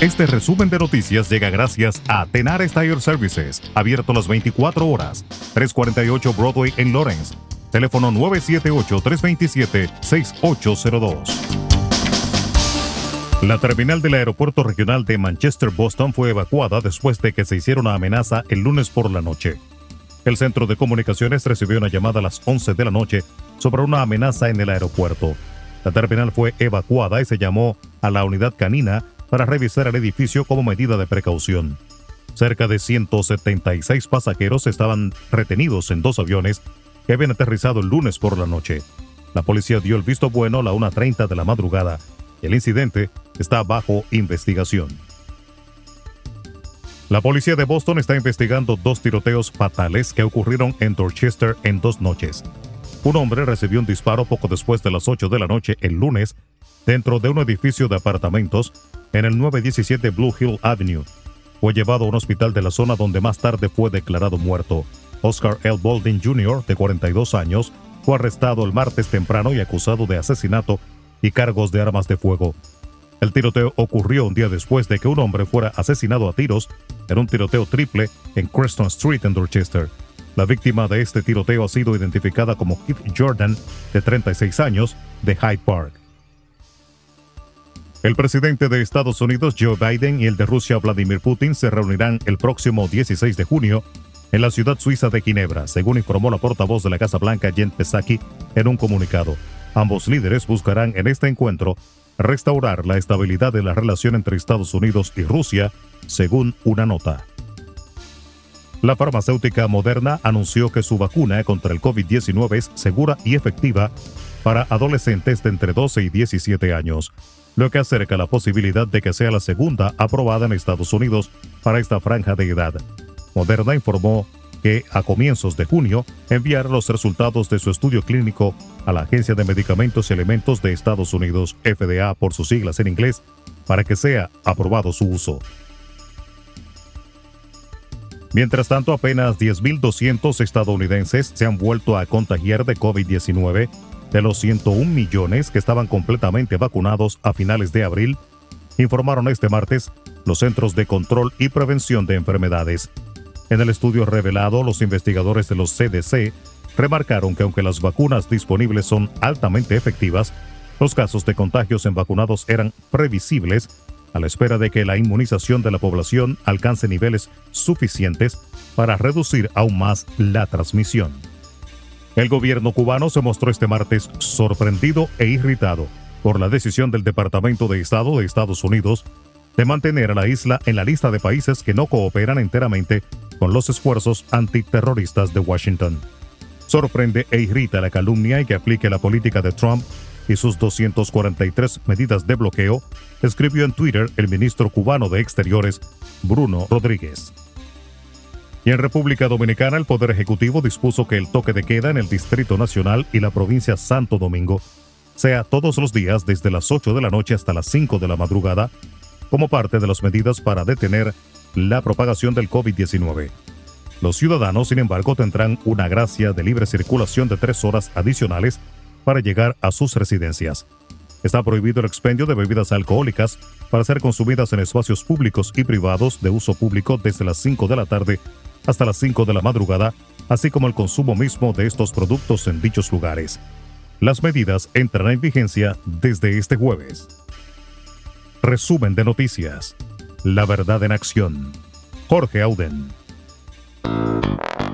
Este resumen de noticias llega gracias a Tenar Tire Services, abierto las 24 horas, 348 Broadway en Lawrence. Teléfono 978-327-6802. La terminal del aeropuerto regional de Manchester Boston fue evacuada después de que se hiciera una amenaza el lunes por la noche. El centro de comunicaciones recibió una llamada a las 11 de la noche sobre una amenaza en el aeropuerto. La terminal fue evacuada y se llamó a la unidad canina para revisar el edificio como medida de precaución. Cerca de 176 pasajeros estaban retenidos en dos aviones que habían aterrizado el lunes por la noche. La policía dio el visto bueno a la 1.30 de la madrugada. El incidente está bajo investigación. La policía de Boston está investigando dos tiroteos fatales que ocurrieron en Dorchester en dos noches. Un hombre recibió un disparo poco después de las 8 de la noche el lunes dentro de un edificio de apartamentos en el 917 Blue Hill Avenue. Fue llevado a un hospital de la zona donde más tarde fue declarado muerto. Oscar L. Baldwin Jr., de 42 años, fue arrestado el martes temprano y acusado de asesinato y cargos de armas de fuego. El tiroteo ocurrió un día después de que un hombre fuera asesinado a tiros en un tiroteo triple en Creston Street en Dorchester. La víctima de este tiroteo ha sido identificada como Keith Jordan, de 36 años, de Hyde Park. El presidente de Estados Unidos, Joe Biden, y el de Rusia, Vladimir Putin, se reunirán el próximo 16 de junio en la ciudad suiza de Ginebra, según informó la portavoz de la Casa Blanca, Jen Psaki, en un comunicado. Ambos líderes buscarán en este encuentro restaurar la estabilidad de la relación entre Estados Unidos y Rusia, según una nota. La farmacéutica Moderna anunció que su vacuna contra el COVID-19 es segura y efectiva para adolescentes de entre 12 y 17 años, lo que acerca la posibilidad de que sea la segunda aprobada en Estados Unidos para esta franja de edad. Moderna informó que a comienzos de junio enviará los resultados de su estudio clínico a la Agencia de Medicamentos y Elementos de Estados Unidos, FDA por sus siglas en inglés, para que sea aprobado su uso. Mientras tanto, apenas 10.200 estadounidenses se han vuelto a contagiar de COVID-19 de los 101 millones que estaban completamente vacunados a finales de abril, informaron este martes los Centros de Control y Prevención de Enfermedades. En el estudio revelado, los investigadores de los CDC remarcaron que aunque las vacunas disponibles son altamente efectivas, los casos de contagios en vacunados eran previsibles a la espera de que la inmunización de la población alcance niveles suficientes para reducir aún más la transmisión. El gobierno cubano se mostró este martes sorprendido e irritado por la decisión del Departamento de Estado de Estados Unidos de mantener a la isla en la lista de países que no cooperan enteramente con los esfuerzos antiterroristas de Washington. Sorprende e irrita la calumnia y que aplique la política de Trump y sus 243 medidas de bloqueo, escribió en Twitter el ministro cubano de Exteriores, Bruno Rodríguez. Y en República Dominicana, el Poder Ejecutivo dispuso que el toque de queda en el Distrito Nacional y la provincia Santo Domingo sea todos los días desde las 8 de la noche hasta las 5 de la madrugada, como parte de las medidas para detener la propagación del COVID-19. Los ciudadanos, sin embargo, tendrán una gracia de libre circulación de tres horas adicionales para llegar a sus residencias. Está prohibido el expendio de bebidas alcohólicas para ser consumidas en espacios públicos y privados de uso público desde las 5 de la tarde hasta las 5 de la madrugada, así como el consumo mismo de estos productos en dichos lugares. Las medidas entrarán en vigencia desde este jueves. Resumen de noticias. La verdad en acción. Jorge Auden.